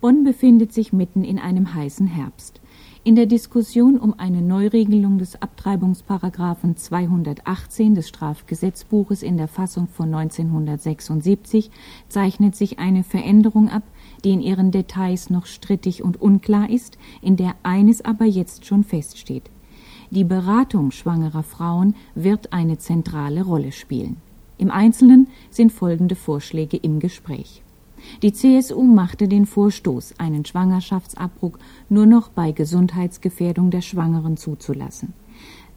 Bonn befindet sich mitten in einem heißen Herbst. In der Diskussion um eine Neuregelung des Abtreibungsparagraphen 218 des Strafgesetzbuches in der Fassung von 1976 zeichnet sich eine Veränderung ab, die in ihren Details noch strittig und unklar ist, in der eines aber jetzt schon feststeht. Die Beratung schwangerer Frauen wird eine zentrale Rolle spielen. Im Einzelnen sind folgende Vorschläge im Gespräch. Die CSU machte den Vorstoß, einen Schwangerschaftsabbruch nur noch bei Gesundheitsgefährdung der Schwangeren zuzulassen.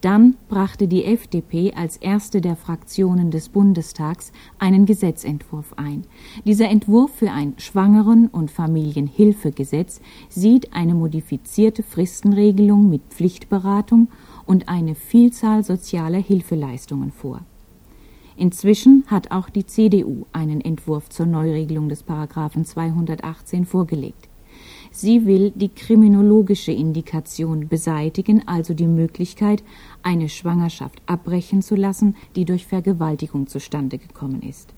Dann brachte die FDP als erste der Fraktionen des Bundestags einen Gesetzentwurf ein. Dieser Entwurf für ein Schwangeren- und Familienhilfegesetz sieht eine modifizierte Fristenregelung mit Pflichtberatung und eine Vielzahl sozialer Hilfeleistungen vor. Inzwischen hat auch die CDU einen Entwurf zur Neuregelung des Paragraphen 218 vorgelegt. Sie will die kriminologische Indikation beseitigen, also die Möglichkeit, eine Schwangerschaft abbrechen zu lassen, die durch Vergewaltigung zustande gekommen ist.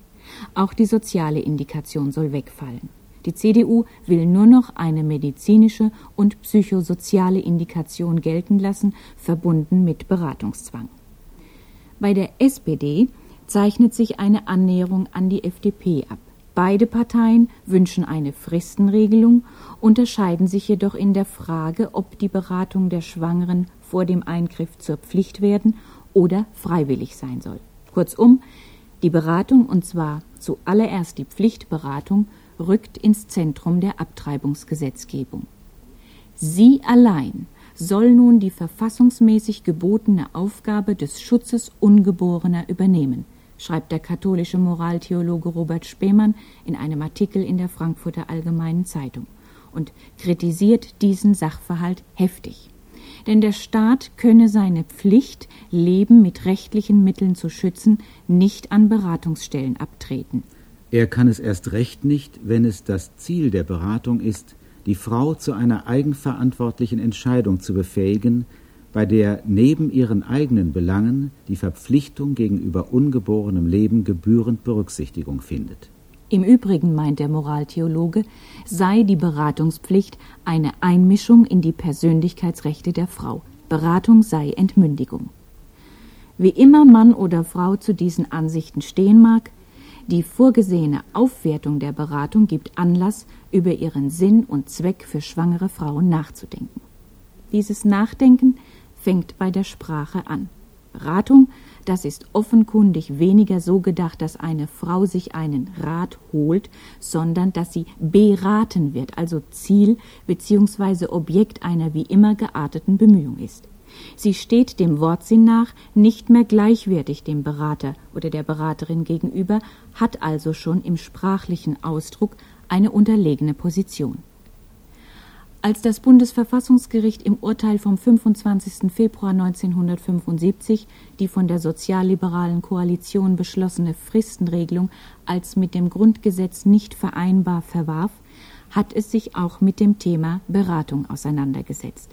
Auch die soziale Indikation soll wegfallen. Die CDU will nur noch eine medizinische und psychosoziale Indikation gelten lassen, verbunden mit Beratungszwang. Bei der SPD zeichnet sich eine Annäherung an die FDP ab. Beide Parteien wünschen eine Fristenregelung, unterscheiden sich jedoch in der Frage, ob die Beratung der Schwangeren vor dem Eingriff zur Pflicht werden oder freiwillig sein soll. Kurzum, die Beratung, und zwar zuallererst die Pflichtberatung, rückt ins Zentrum der Abtreibungsgesetzgebung. Sie allein soll nun die verfassungsmäßig gebotene Aufgabe des Schutzes Ungeborener übernehmen schreibt der katholische Moraltheologe Robert Spemann in einem Artikel in der Frankfurter Allgemeinen Zeitung und kritisiert diesen Sachverhalt heftig. Denn der Staat könne seine Pflicht, Leben mit rechtlichen Mitteln zu schützen, nicht an Beratungsstellen abtreten. Er kann es erst recht nicht, wenn es das Ziel der Beratung ist, die Frau zu einer eigenverantwortlichen Entscheidung zu befähigen, bei der neben ihren eigenen Belangen die Verpflichtung gegenüber ungeborenem Leben gebührend Berücksichtigung findet. Im Übrigen meint der Moraltheologe, sei die Beratungspflicht eine Einmischung in die Persönlichkeitsrechte der Frau. Beratung sei Entmündigung. Wie immer Mann oder Frau zu diesen Ansichten stehen mag, die vorgesehene Aufwertung der Beratung gibt Anlass, über ihren Sinn und Zweck für schwangere Frauen nachzudenken. Dieses Nachdenken fängt bei der Sprache an. Beratung, das ist offenkundig weniger so gedacht, dass eine Frau sich einen Rat holt, sondern dass sie beraten wird, also Ziel bzw. Objekt einer wie immer gearteten Bemühung ist. Sie steht dem Wortsinn nach nicht mehr gleichwertig dem Berater oder der Beraterin gegenüber, hat also schon im sprachlichen Ausdruck eine unterlegene Position. Als das Bundesverfassungsgericht im Urteil vom 25. Februar 1975 die von der sozialliberalen Koalition beschlossene Fristenregelung als mit dem Grundgesetz nicht vereinbar verwarf, hat es sich auch mit dem Thema Beratung auseinandergesetzt.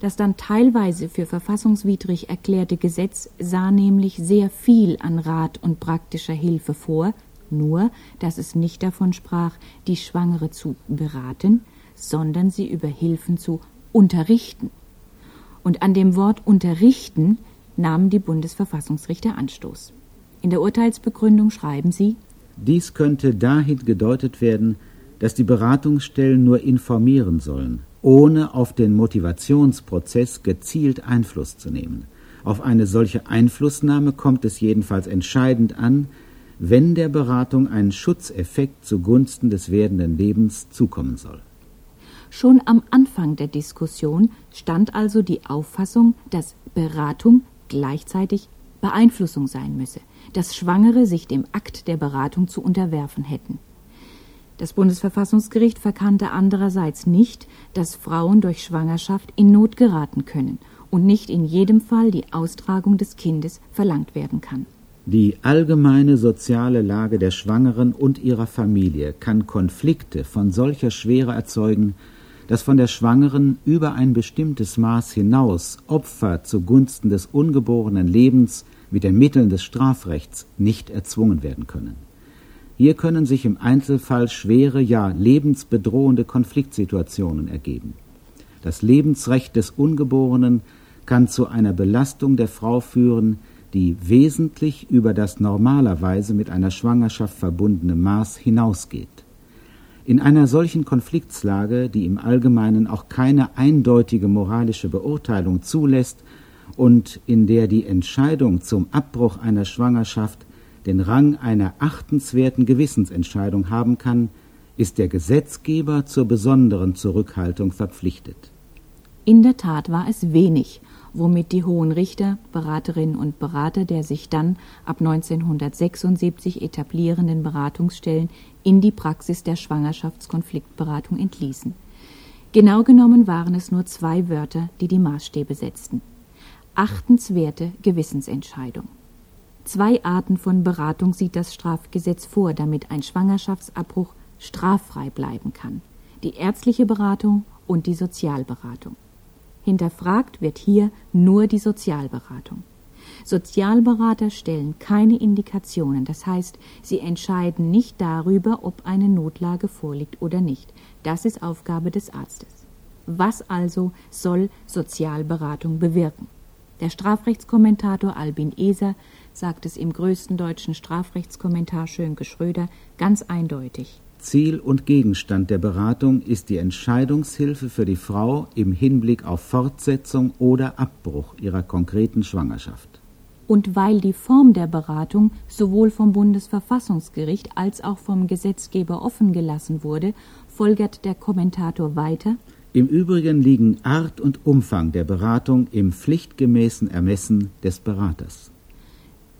Das dann teilweise für verfassungswidrig erklärte Gesetz sah nämlich sehr viel an Rat und praktischer Hilfe vor, nur dass es nicht davon sprach, die Schwangere zu beraten, sondern sie über Hilfen zu unterrichten. Und an dem Wort unterrichten nahmen die Bundesverfassungsrichter Anstoß. In der Urteilsbegründung schreiben sie Dies könnte dahin gedeutet werden, dass die Beratungsstellen nur informieren sollen, ohne auf den Motivationsprozess gezielt Einfluss zu nehmen. Auf eine solche Einflussnahme kommt es jedenfalls entscheidend an, wenn der Beratung ein Schutzeffekt zugunsten des werdenden Lebens zukommen soll. Schon am Anfang der Diskussion stand also die Auffassung, dass Beratung gleichzeitig Beeinflussung sein müsse, dass Schwangere sich dem Akt der Beratung zu unterwerfen hätten. Das Bundesverfassungsgericht verkannte andererseits nicht, dass Frauen durch Schwangerschaft in Not geraten können und nicht in jedem Fall die Austragung des Kindes verlangt werden kann. Die allgemeine soziale Lage der Schwangeren und ihrer Familie kann Konflikte von solcher Schwere erzeugen, dass von der Schwangeren über ein bestimmtes Maß hinaus Opfer zugunsten des ungeborenen Lebens mit den Mitteln des Strafrechts nicht erzwungen werden können. Hier können sich im Einzelfall schwere, ja lebensbedrohende Konfliktsituationen ergeben. Das Lebensrecht des Ungeborenen kann zu einer Belastung der Frau führen, die wesentlich über das normalerweise mit einer Schwangerschaft verbundene Maß hinausgeht. In einer solchen Konfliktslage, die im Allgemeinen auch keine eindeutige moralische Beurteilung zulässt und in der die Entscheidung zum Abbruch einer Schwangerschaft den Rang einer achtenswerten Gewissensentscheidung haben kann, ist der Gesetzgeber zur besonderen Zurückhaltung verpflichtet. In der Tat war es wenig, womit die Hohen Richter, Beraterinnen und Berater der sich dann ab 1976 etablierenden Beratungsstellen in die Praxis der Schwangerschaftskonfliktberatung entließen. Genau genommen waren es nur zwei Wörter, die die Maßstäbe setzten. Achtenswerte Gewissensentscheidung. Zwei Arten von Beratung sieht das Strafgesetz vor, damit ein Schwangerschaftsabbruch straffrei bleiben kann. Die ärztliche Beratung und die Sozialberatung. Hinterfragt wird hier nur die Sozialberatung. Sozialberater stellen keine Indikationen, das heißt, sie entscheiden nicht darüber, ob eine Notlage vorliegt oder nicht. Das ist Aufgabe des Arztes. Was also soll Sozialberatung bewirken? Der Strafrechtskommentator Albin Eser sagt es im größten deutschen Strafrechtskommentar Schönke Schröder ganz eindeutig. Ziel und Gegenstand der Beratung ist die Entscheidungshilfe für die Frau im Hinblick auf Fortsetzung oder Abbruch ihrer konkreten Schwangerschaft. Und weil die Form der Beratung sowohl vom Bundesverfassungsgericht als auch vom Gesetzgeber offen gelassen wurde, folgert der Kommentator weiter Im Übrigen liegen Art und Umfang der Beratung im pflichtgemäßen Ermessen des Beraters.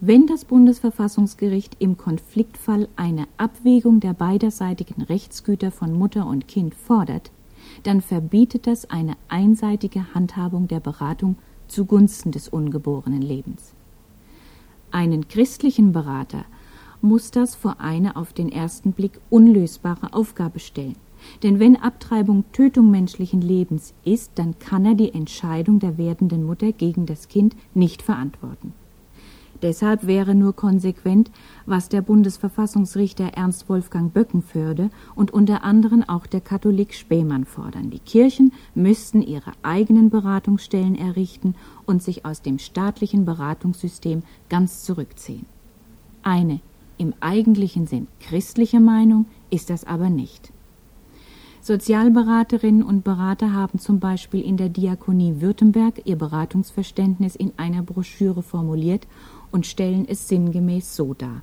Wenn das Bundesverfassungsgericht im Konfliktfall eine Abwägung der beiderseitigen Rechtsgüter von Mutter und Kind fordert, dann verbietet das eine einseitige Handhabung der Beratung zugunsten des ungeborenen Lebens. Einen christlichen Berater muss das vor eine auf den ersten Blick unlösbare Aufgabe stellen. Denn wenn Abtreibung Tötung menschlichen Lebens ist, dann kann er die Entscheidung der werdenden Mutter gegen das Kind nicht verantworten. Deshalb wäre nur konsequent, was der Bundesverfassungsrichter Ernst Wolfgang Böckenförde und unter anderem auch der Katholik Spähmann fordern. Die Kirchen müssten ihre eigenen Beratungsstellen errichten und sich aus dem staatlichen Beratungssystem ganz zurückziehen. Eine im eigentlichen Sinn christliche Meinung ist das aber nicht. Sozialberaterinnen und Berater haben zum Beispiel in der Diakonie Württemberg ihr Beratungsverständnis in einer Broschüre formuliert und stellen es sinngemäß so dar.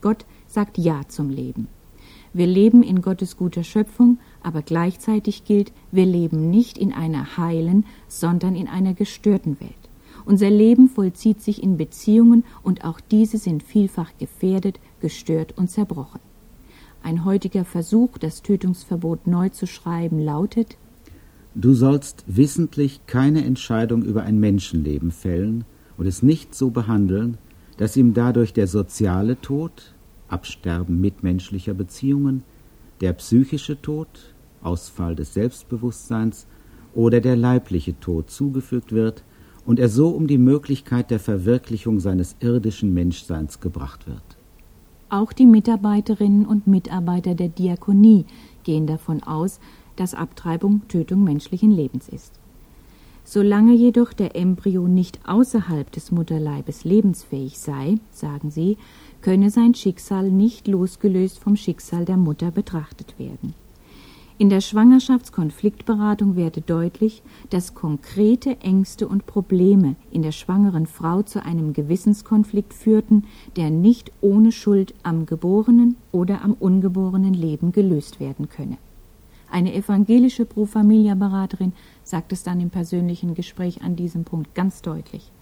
Gott sagt Ja zum Leben. Wir leben in Gottes guter Schöpfung, aber gleichzeitig gilt, wir leben nicht in einer heilen, sondern in einer gestörten Welt. Unser Leben vollzieht sich in Beziehungen und auch diese sind vielfach gefährdet, gestört und zerbrochen. Ein heutiger Versuch, das Tötungsverbot neu zu schreiben, lautet Du sollst wissentlich keine Entscheidung über ein Menschenleben fällen, und es nicht so behandeln, dass ihm dadurch der soziale Tod, Absterben mitmenschlicher Beziehungen, der psychische Tod, Ausfall des Selbstbewusstseins oder der leibliche Tod zugefügt wird und er so um die Möglichkeit der Verwirklichung seines irdischen Menschseins gebracht wird. Auch die Mitarbeiterinnen und Mitarbeiter der Diakonie gehen davon aus, dass Abtreibung Tötung menschlichen Lebens ist. Solange jedoch der Embryo nicht außerhalb des Mutterleibes lebensfähig sei, sagen sie, könne sein Schicksal nicht losgelöst vom Schicksal der Mutter betrachtet werden. In der Schwangerschaftskonfliktberatung werde deutlich, dass konkrete Ängste und Probleme in der schwangeren Frau zu einem Gewissenskonflikt führten, der nicht ohne Schuld am geborenen oder am ungeborenen Leben gelöst werden könne. Eine evangelische Pro Familia Beraterin sagt es dann im persönlichen Gespräch an diesem Punkt ganz deutlich.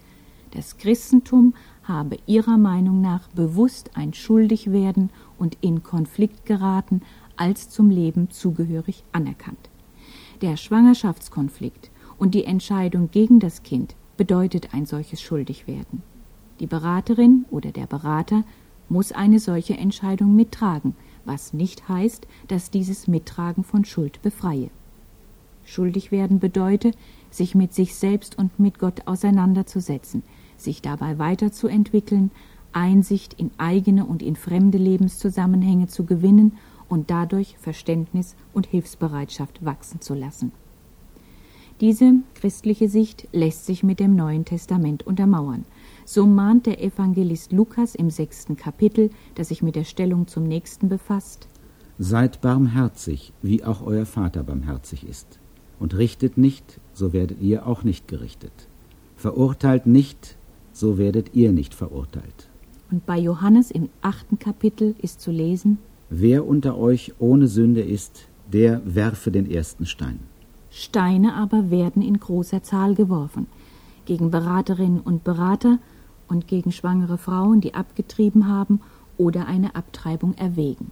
Das Christentum habe ihrer Meinung nach bewusst ein Schuldigwerden und in Konflikt geraten als zum Leben zugehörig anerkannt. Der Schwangerschaftskonflikt und die Entscheidung gegen das Kind bedeutet ein solches Schuldigwerden. Die Beraterin oder der Berater muss eine solche Entscheidung mittragen, was nicht heißt, dass dieses Mittragen von Schuld befreie. Schuldig werden bedeute, sich mit sich selbst und mit Gott auseinanderzusetzen, sich dabei weiterzuentwickeln, Einsicht in eigene und in fremde Lebenszusammenhänge zu gewinnen und dadurch Verständnis und Hilfsbereitschaft wachsen zu lassen. Diese christliche Sicht lässt sich mit dem Neuen Testament untermauern. So mahnt der Evangelist Lukas im sechsten Kapitel, das sich mit der Stellung zum Nächsten befasst. Seid barmherzig, wie auch euer Vater barmherzig ist. Und richtet nicht, so werdet ihr auch nicht gerichtet. Verurteilt nicht, so werdet ihr nicht verurteilt. Und bei Johannes im achten Kapitel ist zu lesen, Wer unter euch ohne Sünde ist, der werfe den ersten Stein. Steine aber werden in großer Zahl geworfen, gegen Beraterinnen und Berater und gegen schwangere Frauen, die abgetrieben haben oder eine Abtreibung erwägen.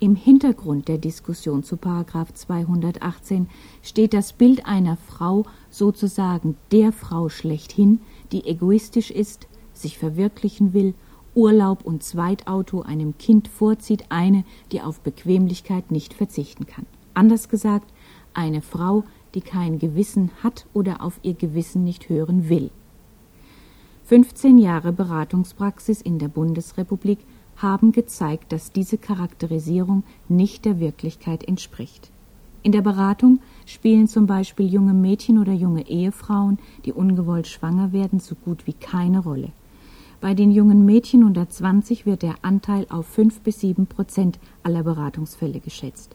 Im Hintergrund der Diskussion zu Paragraph 218 steht das Bild einer Frau, sozusagen der Frau schlechthin, die egoistisch ist, sich verwirklichen will Urlaub und Zweitauto einem Kind vorzieht, eine, die auf Bequemlichkeit nicht verzichten kann. Anders gesagt, eine Frau, die kein Gewissen hat oder auf ihr Gewissen nicht hören will. 15 Jahre Beratungspraxis in der Bundesrepublik haben gezeigt, dass diese Charakterisierung nicht der Wirklichkeit entspricht. In der Beratung spielen zum Beispiel junge Mädchen oder junge Ehefrauen, die ungewollt schwanger werden, so gut wie keine Rolle. Bei den jungen Mädchen unter 20 wird der Anteil auf 5 bis 7 Prozent aller Beratungsfälle geschätzt.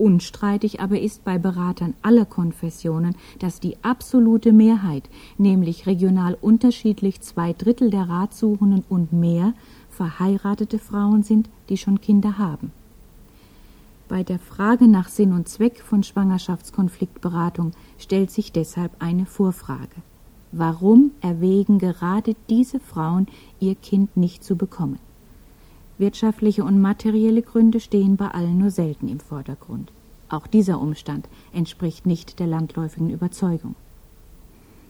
Unstreitig aber ist bei Beratern aller Konfessionen, dass die absolute Mehrheit, nämlich regional unterschiedlich zwei Drittel der Ratsuchenden und mehr, verheiratete Frauen sind, die schon Kinder haben. Bei der Frage nach Sinn und Zweck von Schwangerschaftskonfliktberatung stellt sich deshalb eine Vorfrage. Warum erwägen gerade diese Frauen, ihr Kind nicht zu bekommen? Wirtschaftliche und materielle Gründe stehen bei allen nur selten im Vordergrund. Auch dieser Umstand entspricht nicht der landläufigen Überzeugung.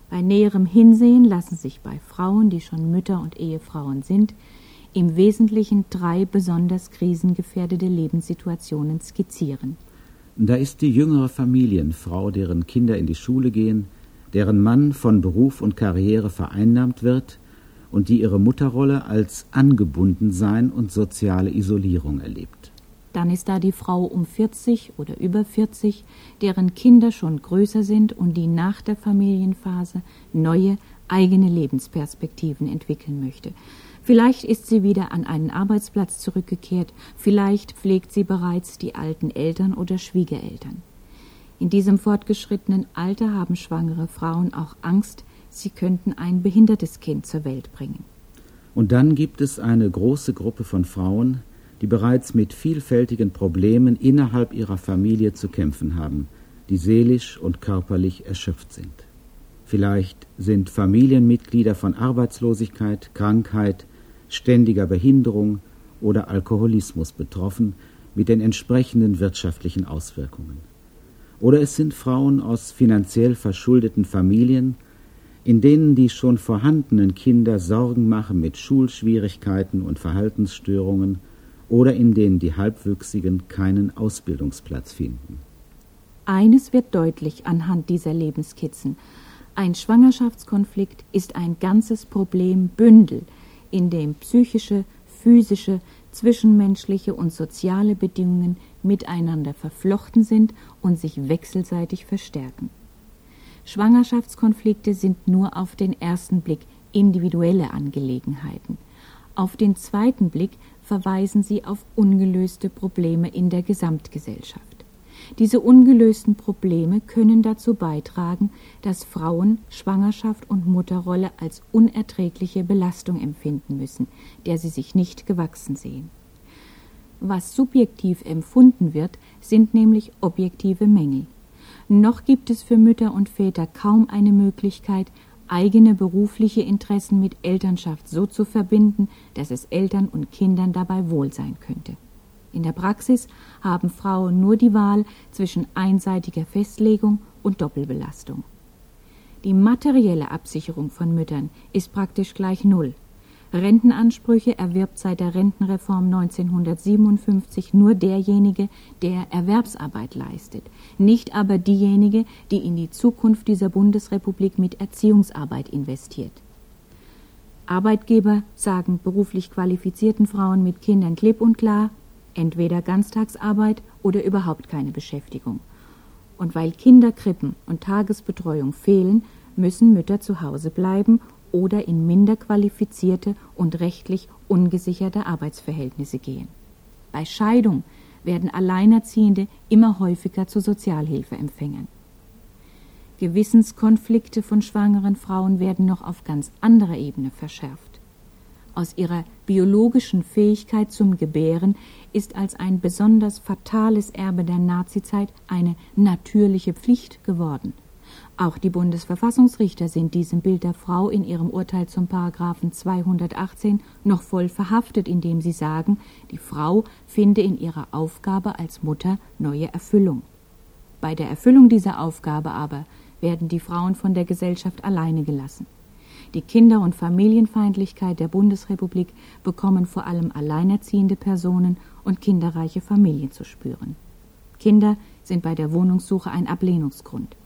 Bei näherem Hinsehen lassen sich bei Frauen, die schon Mütter und Ehefrauen sind, im Wesentlichen drei besonders krisengefährdete Lebenssituationen skizzieren. Da ist die jüngere Familienfrau, deren Kinder in die Schule gehen, deren Mann von Beruf und Karriere vereinnahmt wird und die ihre Mutterrolle als Angebundensein und soziale Isolierung erlebt. Dann ist da die Frau um 40 oder über 40, deren Kinder schon größer sind und die nach der Familienphase neue eigene Lebensperspektiven entwickeln möchte. Vielleicht ist sie wieder an einen Arbeitsplatz zurückgekehrt, vielleicht pflegt sie bereits die alten Eltern oder Schwiegereltern. In diesem fortgeschrittenen Alter haben schwangere Frauen auch Angst, sie könnten ein behindertes Kind zur Welt bringen. Und dann gibt es eine große Gruppe von Frauen, die bereits mit vielfältigen Problemen innerhalb ihrer Familie zu kämpfen haben, die seelisch und körperlich erschöpft sind. Vielleicht sind Familienmitglieder von Arbeitslosigkeit, Krankheit, ständiger Behinderung oder Alkoholismus betroffen mit den entsprechenden wirtschaftlichen Auswirkungen. Oder es sind Frauen aus finanziell verschuldeten Familien, in denen die schon vorhandenen Kinder Sorgen machen mit Schulschwierigkeiten und Verhaltensstörungen oder in denen die Halbwüchsigen keinen Ausbildungsplatz finden. Eines wird deutlich anhand dieser Lebenskizzen. Ein Schwangerschaftskonflikt ist ein ganzes Problembündel, in dem psychische, physische, zwischenmenschliche und soziale Bedingungen miteinander verflochten sind und sich wechselseitig verstärken. Schwangerschaftskonflikte sind nur auf den ersten Blick individuelle Angelegenheiten. Auf den zweiten Blick verweisen sie auf ungelöste Probleme in der Gesamtgesellschaft. Diese ungelösten Probleme können dazu beitragen, dass Frauen Schwangerschaft und Mutterrolle als unerträgliche Belastung empfinden müssen, der sie sich nicht gewachsen sehen. Was subjektiv empfunden wird, sind nämlich objektive Mängel. Noch gibt es für Mütter und Väter kaum eine Möglichkeit, eigene berufliche Interessen mit Elternschaft so zu verbinden, dass es Eltern und Kindern dabei wohl sein könnte. In der Praxis haben Frauen nur die Wahl zwischen einseitiger Festlegung und Doppelbelastung. Die materielle Absicherung von Müttern ist praktisch gleich Null. Rentenansprüche erwirbt seit der Rentenreform 1957 nur derjenige, der Erwerbsarbeit leistet, nicht aber diejenige, die in die Zukunft dieser Bundesrepublik mit Erziehungsarbeit investiert. Arbeitgeber sagen beruflich qualifizierten Frauen mit Kindern klipp und klar, entweder Ganztagsarbeit oder überhaupt keine Beschäftigung. Und weil Kinderkrippen und Tagesbetreuung fehlen, müssen Mütter zu Hause bleiben oder in minder qualifizierte und rechtlich ungesicherte Arbeitsverhältnisse gehen. Bei Scheidung werden Alleinerziehende immer häufiger zu Sozialhilfeempfängern. Gewissenskonflikte von schwangeren Frauen werden noch auf ganz anderer Ebene verschärft. Aus ihrer biologischen Fähigkeit zum Gebären ist als ein besonders fatales Erbe der Nazizeit eine natürliche Pflicht geworden. Auch die Bundesverfassungsrichter sind diesem Bild der Frau in ihrem Urteil zum Paragraphen 218 noch voll verhaftet, indem sie sagen, die Frau finde in ihrer Aufgabe als Mutter neue Erfüllung. Bei der Erfüllung dieser Aufgabe aber werden die Frauen von der Gesellschaft alleine gelassen. Die Kinder- und Familienfeindlichkeit der Bundesrepublik bekommen vor allem alleinerziehende Personen und kinderreiche Familien zu spüren. Kinder sind bei der Wohnungssuche ein Ablehnungsgrund.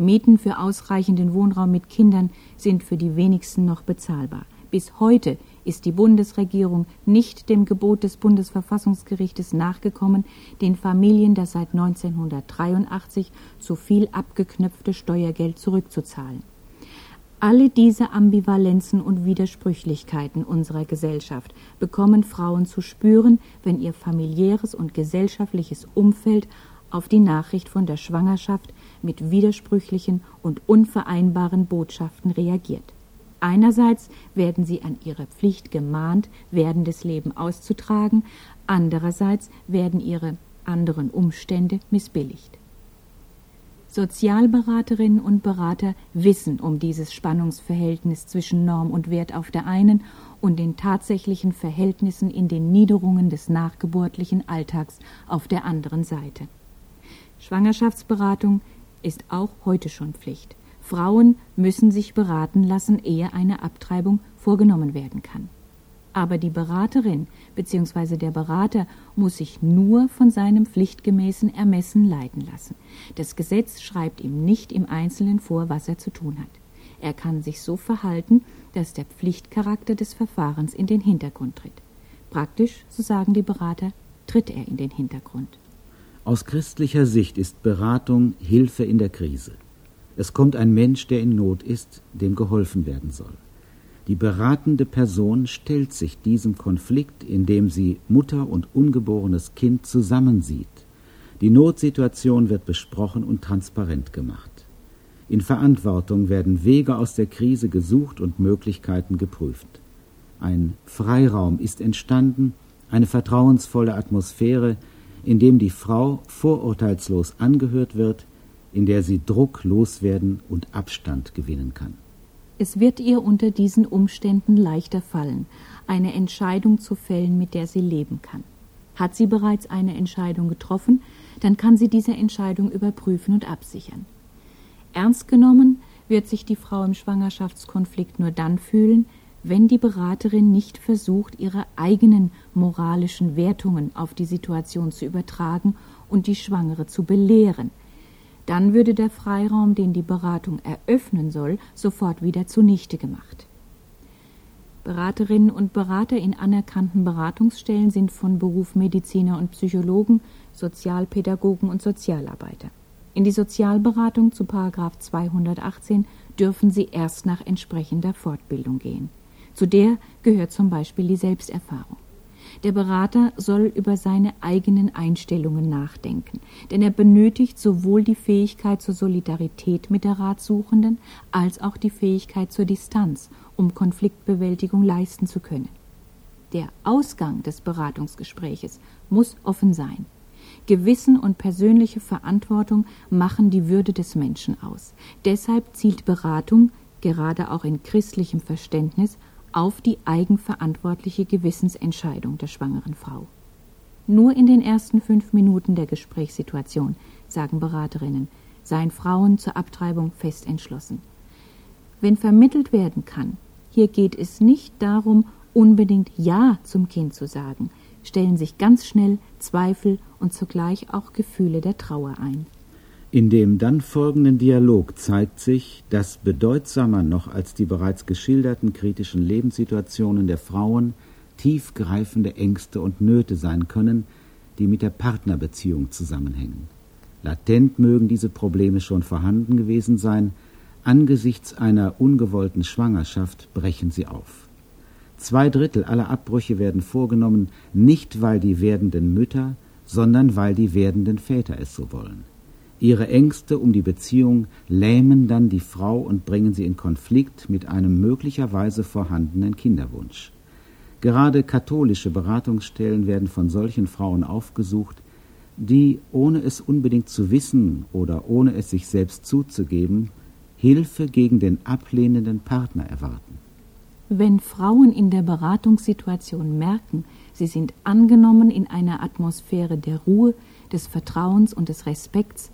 Mieten für ausreichenden Wohnraum mit Kindern sind für die wenigsten noch bezahlbar. Bis heute ist die Bundesregierung nicht dem Gebot des Bundesverfassungsgerichtes nachgekommen, den Familien das seit 1983 zu viel abgeknöpfte Steuergeld zurückzuzahlen. Alle diese Ambivalenzen und Widersprüchlichkeiten unserer Gesellschaft bekommen Frauen zu spüren, wenn ihr familiäres und gesellschaftliches Umfeld auf die Nachricht von der Schwangerschaft mit widersprüchlichen und unvereinbaren Botschaften reagiert. Einerseits werden sie an ihre Pflicht gemahnt, werdendes Leben auszutragen, andererseits werden ihre anderen Umstände missbilligt. Sozialberaterinnen und Berater wissen um dieses Spannungsverhältnis zwischen Norm und Wert auf der einen und den tatsächlichen Verhältnissen in den Niederungen des nachgeburtlichen Alltags auf der anderen Seite. Schwangerschaftsberatung ist auch heute schon Pflicht. Frauen müssen sich beraten lassen, ehe eine Abtreibung vorgenommen werden kann. Aber die Beraterin bzw. der Berater muss sich nur von seinem pflichtgemäßen Ermessen leiten lassen. Das Gesetz schreibt ihm nicht im Einzelnen vor, was er zu tun hat. Er kann sich so verhalten, dass der Pflichtcharakter des Verfahrens in den Hintergrund tritt. Praktisch, so sagen die Berater, tritt er in den Hintergrund. Aus christlicher Sicht ist Beratung Hilfe in der Krise. Es kommt ein Mensch, der in Not ist, dem geholfen werden soll. Die beratende Person stellt sich diesem Konflikt, indem sie Mutter und ungeborenes Kind zusammensieht. Die Notsituation wird besprochen und transparent gemacht. In Verantwortung werden Wege aus der Krise gesucht und Möglichkeiten geprüft. Ein Freiraum ist entstanden, eine vertrauensvolle Atmosphäre, in dem die Frau vorurteilslos angehört wird, in der sie Druck loswerden und Abstand gewinnen kann. Es wird ihr unter diesen Umständen leichter fallen, eine Entscheidung zu fällen, mit der sie leben kann. Hat sie bereits eine Entscheidung getroffen, dann kann sie diese Entscheidung überprüfen und absichern. Ernst genommen wird sich die Frau im Schwangerschaftskonflikt nur dann fühlen, wenn die Beraterin nicht versucht, ihre eigenen moralischen Wertungen auf die Situation zu übertragen und die Schwangere zu belehren, dann würde der Freiraum, den die Beratung eröffnen soll, sofort wieder zunichte gemacht. Beraterinnen und Berater in anerkannten Beratungsstellen sind von Beruf Mediziner und Psychologen, Sozialpädagogen und Sozialarbeiter. In die Sozialberatung zu Paragraf 218 dürfen sie erst nach entsprechender Fortbildung gehen. Zu der gehört zum Beispiel die Selbsterfahrung. Der Berater soll über seine eigenen Einstellungen nachdenken, denn er benötigt sowohl die Fähigkeit zur Solidarität mit der Ratsuchenden als auch die Fähigkeit zur Distanz, um Konfliktbewältigung leisten zu können. Der Ausgang des Beratungsgespräches muss offen sein. Gewissen und persönliche Verantwortung machen die Würde des Menschen aus. Deshalb zielt Beratung, gerade auch in christlichem Verständnis, auf die eigenverantwortliche Gewissensentscheidung der schwangeren Frau. Nur in den ersten fünf Minuten der Gesprächssituation, sagen Beraterinnen, seien Frauen zur Abtreibung fest entschlossen. Wenn vermittelt werden kann, hier geht es nicht darum, unbedingt Ja zum Kind zu sagen, stellen sich ganz schnell Zweifel und zugleich auch Gefühle der Trauer ein. In dem dann folgenden Dialog zeigt sich, dass bedeutsamer noch als die bereits geschilderten kritischen Lebenssituationen der Frauen tiefgreifende Ängste und Nöte sein können, die mit der Partnerbeziehung zusammenhängen. Latent mögen diese Probleme schon vorhanden gewesen sein, angesichts einer ungewollten Schwangerschaft brechen sie auf. Zwei Drittel aller Abbrüche werden vorgenommen, nicht weil die werdenden Mütter, sondern weil die werdenden Väter es so wollen. Ihre Ängste um die Beziehung lähmen dann die Frau und bringen sie in Konflikt mit einem möglicherweise vorhandenen Kinderwunsch. Gerade katholische Beratungsstellen werden von solchen Frauen aufgesucht, die, ohne es unbedingt zu wissen oder ohne es sich selbst zuzugeben, Hilfe gegen den ablehnenden Partner erwarten. Wenn Frauen in der Beratungssituation merken, sie sind angenommen in einer Atmosphäre der Ruhe, des Vertrauens und des Respekts,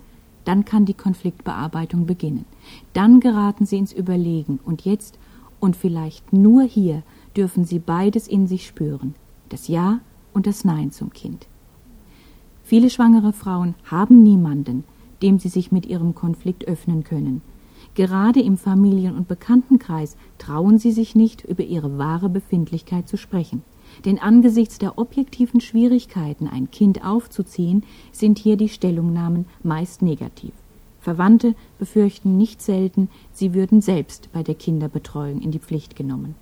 dann kann die Konfliktbearbeitung beginnen. Dann geraten sie ins Überlegen und jetzt und vielleicht nur hier dürfen sie beides in sich spüren, das Ja und das Nein zum Kind. Viele schwangere Frauen haben niemanden, dem sie sich mit ihrem Konflikt öffnen können. Gerade im Familien- und Bekanntenkreis trauen sie sich nicht, über ihre wahre Befindlichkeit zu sprechen. Denn angesichts der objektiven Schwierigkeiten, ein Kind aufzuziehen, sind hier die Stellungnahmen meist negativ. Verwandte befürchten nicht selten, sie würden selbst bei der Kinderbetreuung in die Pflicht genommen.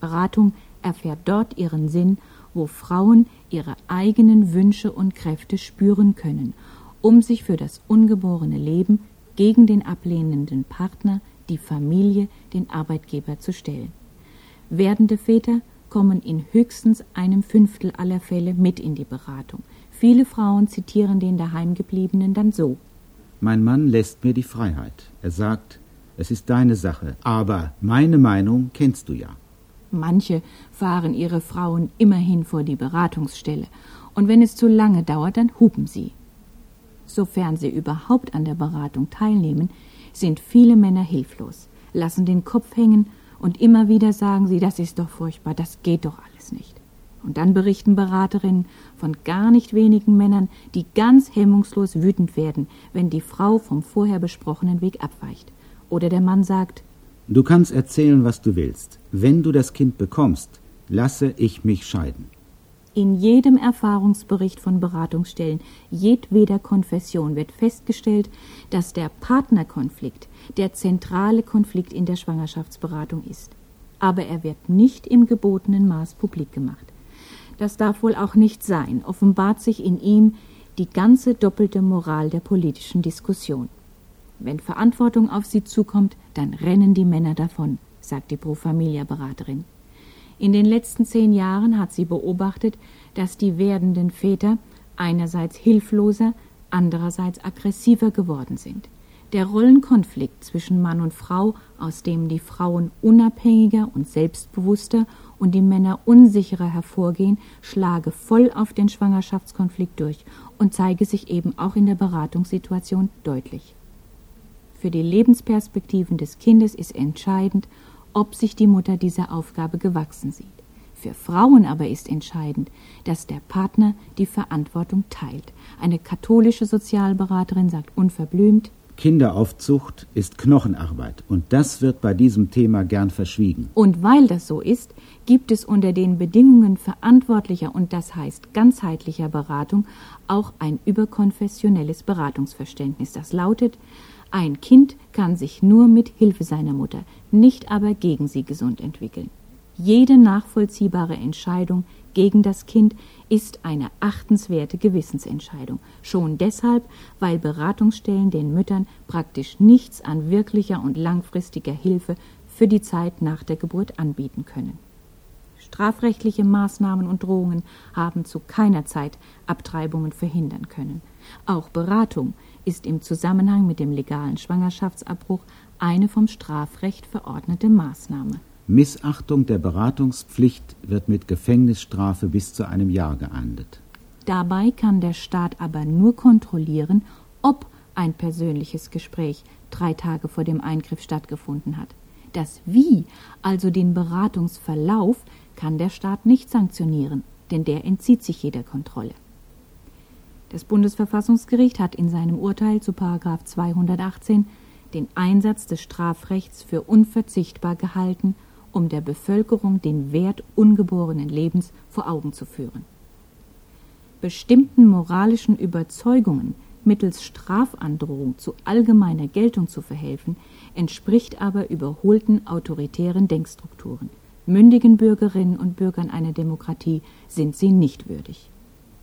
Beratung erfährt dort ihren Sinn, wo Frauen ihre eigenen Wünsche und Kräfte spüren können, um sich für das ungeborene Leben gegen den ablehnenden Partner, die Familie, den Arbeitgeber zu stellen. Werdende Väter kommen in höchstens einem Fünftel aller Fälle mit in die Beratung. Viele Frauen zitieren den Daheimgebliebenen dann so. Mein Mann lässt mir die Freiheit. Er sagt, es ist deine Sache, aber meine Meinung kennst du ja. Manche fahren ihre Frauen immerhin vor die Beratungsstelle, und wenn es zu lange dauert, dann hupen sie. Sofern sie überhaupt an der Beratung teilnehmen, sind viele Männer hilflos, lassen den Kopf hängen und immer wieder sagen sie, das ist doch furchtbar, das geht doch alles nicht. Und dann berichten Beraterinnen von gar nicht wenigen Männern, die ganz hemmungslos wütend werden, wenn die Frau vom vorher besprochenen Weg abweicht. Oder der Mann sagt, Du kannst erzählen, was du willst. Wenn du das Kind bekommst, lasse ich mich scheiden. In jedem Erfahrungsbericht von Beratungsstellen jedweder Konfession wird festgestellt, dass der Partnerkonflikt der zentrale Konflikt in der Schwangerschaftsberatung ist. Aber er wird nicht im gebotenen Maß publik gemacht. Das darf wohl auch nicht sein, offenbart sich in ihm die ganze doppelte Moral der politischen Diskussion. Wenn Verantwortung auf sie zukommt, dann rennen die Männer davon, sagt die Pro Familia Beraterin. In den letzten zehn Jahren hat sie beobachtet, dass die werdenden Väter einerseits hilfloser, andererseits aggressiver geworden sind. Der Rollenkonflikt zwischen Mann und Frau, aus dem die Frauen unabhängiger und selbstbewusster und die Männer unsicherer hervorgehen, schlage voll auf den Schwangerschaftskonflikt durch und zeige sich eben auch in der Beratungssituation deutlich. Für die Lebensperspektiven des Kindes ist entscheidend, ob sich die Mutter dieser Aufgabe gewachsen sieht. Für Frauen aber ist entscheidend, dass der Partner die Verantwortung teilt. Eine katholische Sozialberaterin sagt unverblümt, Kinderaufzucht ist Knochenarbeit und das wird bei diesem Thema gern verschwiegen. Und weil das so ist, gibt es unter den Bedingungen verantwortlicher und das heißt ganzheitlicher Beratung auch ein überkonfessionelles Beratungsverständnis. Das lautet, ein Kind kann sich nur mit Hilfe seiner Mutter, nicht aber gegen sie gesund entwickeln. Jede nachvollziehbare Entscheidung gegen das Kind ist eine achtenswerte Gewissensentscheidung, schon deshalb, weil Beratungsstellen den Müttern praktisch nichts an wirklicher und langfristiger Hilfe für die Zeit nach der Geburt anbieten können. Strafrechtliche Maßnahmen und Drohungen haben zu keiner Zeit Abtreibungen verhindern können. Auch Beratung ist im Zusammenhang mit dem legalen Schwangerschaftsabbruch eine vom Strafrecht verordnete Maßnahme. Missachtung der Beratungspflicht wird mit Gefängnisstrafe bis zu einem Jahr geahndet. Dabei kann der Staat aber nur kontrollieren, ob ein persönliches Gespräch drei Tage vor dem Eingriff stattgefunden hat. Das Wie, also den Beratungsverlauf, kann der Staat nicht sanktionieren, denn der entzieht sich jeder Kontrolle. Das Bundesverfassungsgericht hat in seinem Urteil zu 218 den Einsatz des Strafrechts für unverzichtbar gehalten, um der Bevölkerung den Wert ungeborenen Lebens vor Augen zu führen. Bestimmten moralischen Überzeugungen mittels Strafandrohung zu allgemeiner Geltung zu verhelfen, entspricht aber überholten autoritären Denkstrukturen. Mündigen Bürgerinnen und Bürgern einer Demokratie sind sie nicht würdig.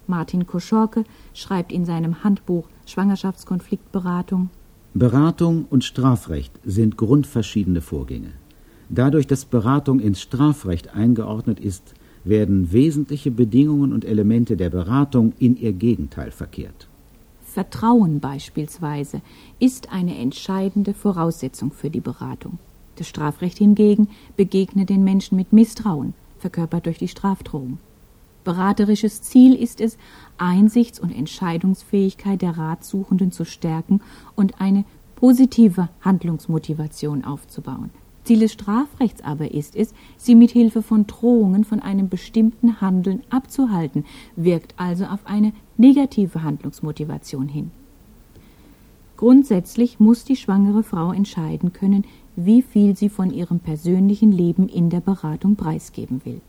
Martin Koschorke schreibt in seinem Handbuch Schwangerschaftskonfliktberatung Beratung und Strafrecht sind grundverschiedene Vorgänge. Dadurch, dass Beratung ins Strafrecht eingeordnet ist, werden wesentliche Bedingungen und Elemente der Beratung in ihr Gegenteil verkehrt. Vertrauen beispielsweise ist eine entscheidende Voraussetzung für die Beratung. Das Strafrecht hingegen begegnet den Menschen mit Misstrauen, verkörpert durch die Strafdrohung. Beraterisches Ziel ist es, Einsichts- und Entscheidungsfähigkeit der Ratsuchenden zu stärken und eine positive Handlungsmotivation aufzubauen. Ziel des Strafrechts aber ist es, sie mit Hilfe von Drohungen von einem bestimmten Handeln abzuhalten, wirkt also auf eine negative Handlungsmotivation hin. Grundsätzlich muss die schwangere Frau entscheiden können, wie viel sie von ihrem persönlichen Leben in der Beratung preisgeben will.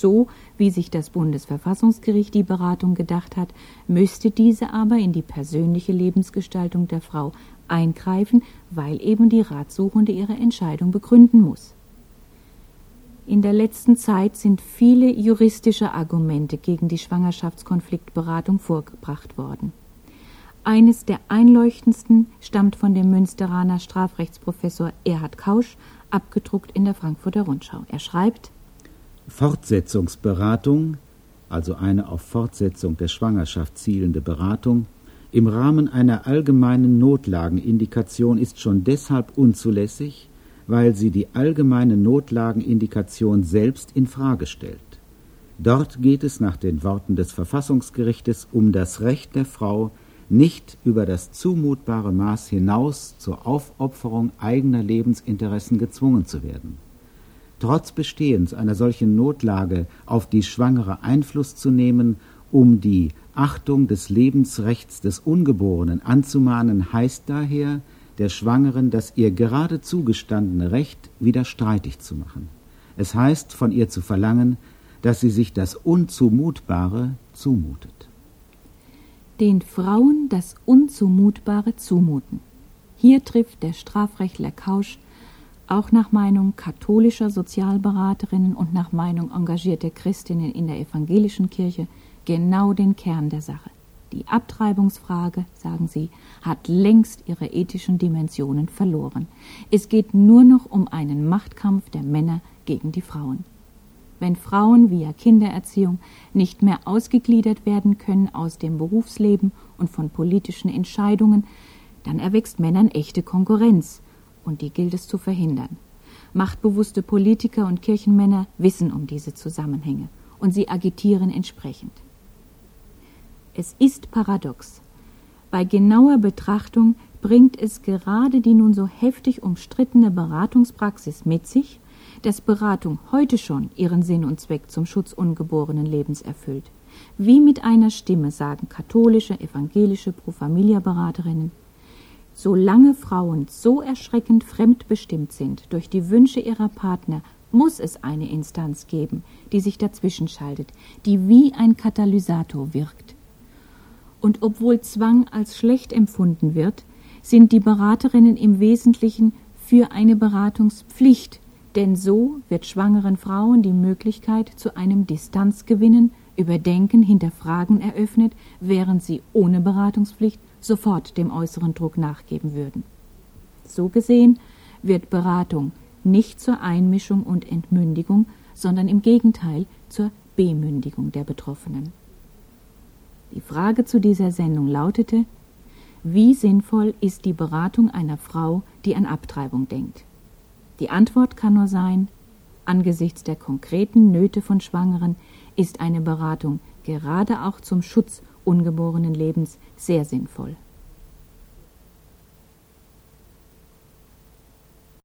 So wie sich das Bundesverfassungsgericht die Beratung gedacht hat, müsste diese aber in die persönliche Lebensgestaltung der Frau eingreifen, weil eben die Ratsuchende ihre Entscheidung begründen muss. In der letzten Zeit sind viele juristische Argumente gegen die Schwangerschaftskonfliktberatung vorgebracht worden. Eines der einleuchtendsten stammt von dem Münsteraner Strafrechtsprofessor Erhard Kausch, abgedruckt in der Frankfurter Rundschau. Er schreibt Fortsetzungsberatung, also eine auf Fortsetzung der Schwangerschaft zielende Beratung, im Rahmen einer allgemeinen Notlagenindikation ist schon deshalb unzulässig, weil sie die allgemeine Notlagenindikation selbst in Frage stellt. Dort geht es nach den Worten des Verfassungsgerichtes um das Recht der Frau, nicht über das zumutbare Maß hinaus zur Aufopferung eigener Lebensinteressen gezwungen zu werden. Trotz Bestehens einer solchen Notlage auf die Schwangere Einfluss zu nehmen, um die Achtung des Lebensrechts des Ungeborenen anzumahnen, heißt daher, der Schwangeren das ihr gerade zugestandene Recht wieder streitig zu machen. Es heißt, von ihr zu verlangen, dass sie sich das Unzumutbare zumutet. Den Frauen das Unzumutbare zumuten. Hier trifft der Strafrechtler Kausch auch nach Meinung katholischer Sozialberaterinnen und nach Meinung engagierter Christinnen in der evangelischen Kirche genau den Kern der Sache. Die Abtreibungsfrage, sagen sie, hat längst ihre ethischen Dimensionen verloren. Es geht nur noch um einen Machtkampf der Männer gegen die Frauen. Wenn Frauen via Kindererziehung nicht mehr ausgegliedert werden können aus dem Berufsleben und von politischen Entscheidungen, dann erwächst Männern echte Konkurrenz, und die gilt es zu verhindern. Machtbewusste Politiker und Kirchenmänner wissen um diese Zusammenhänge und sie agitieren entsprechend. Es ist paradox. Bei genauer Betrachtung bringt es gerade die nun so heftig umstrittene Beratungspraxis mit sich, dass Beratung heute schon ihren Sinn und Zweck zum Schutz ungeborenen Lebens erfüllt. Wie mit einer Stimme sagen katholische, evangelische Pro Familia Beraterinnen, solange Frauen so erschreckend fremdbestimmt sind durch die Wünsche ihrer Partner, muss es eine Instanz geben, die sich dazwischenschaltet, die wie ein Katalysator wirkt. Und obwohl Zwang als schlecht empfunden wird, sind die Beraterinnen im Wesentlichen für eine Beratungspflicht, denn so wird schwangeren Frauen die Möglichkeit zu einem Distanzgewinnen, Überdenken, Hinterfragen eröffnet, während sie ohne Beratungspflicht sofort dem äußeren Druck nachgeben würden. So gesehen wird Beratung nicht zur Einmischung und Entmündigung, sondern im Gegenteil zur Bemündigung der Betroffenen. Die Frage zu dieser Sendung lautete, wie sinnvoll ist die Beratung einer Frau, die an Abtreibung denkt? Die Antwort kann nur sein, angesichts der konkreten Nöte von Schwangeren ist eine Beratung gerade auch zum Schutz ungeborenen Lebens sehr sinnvoll.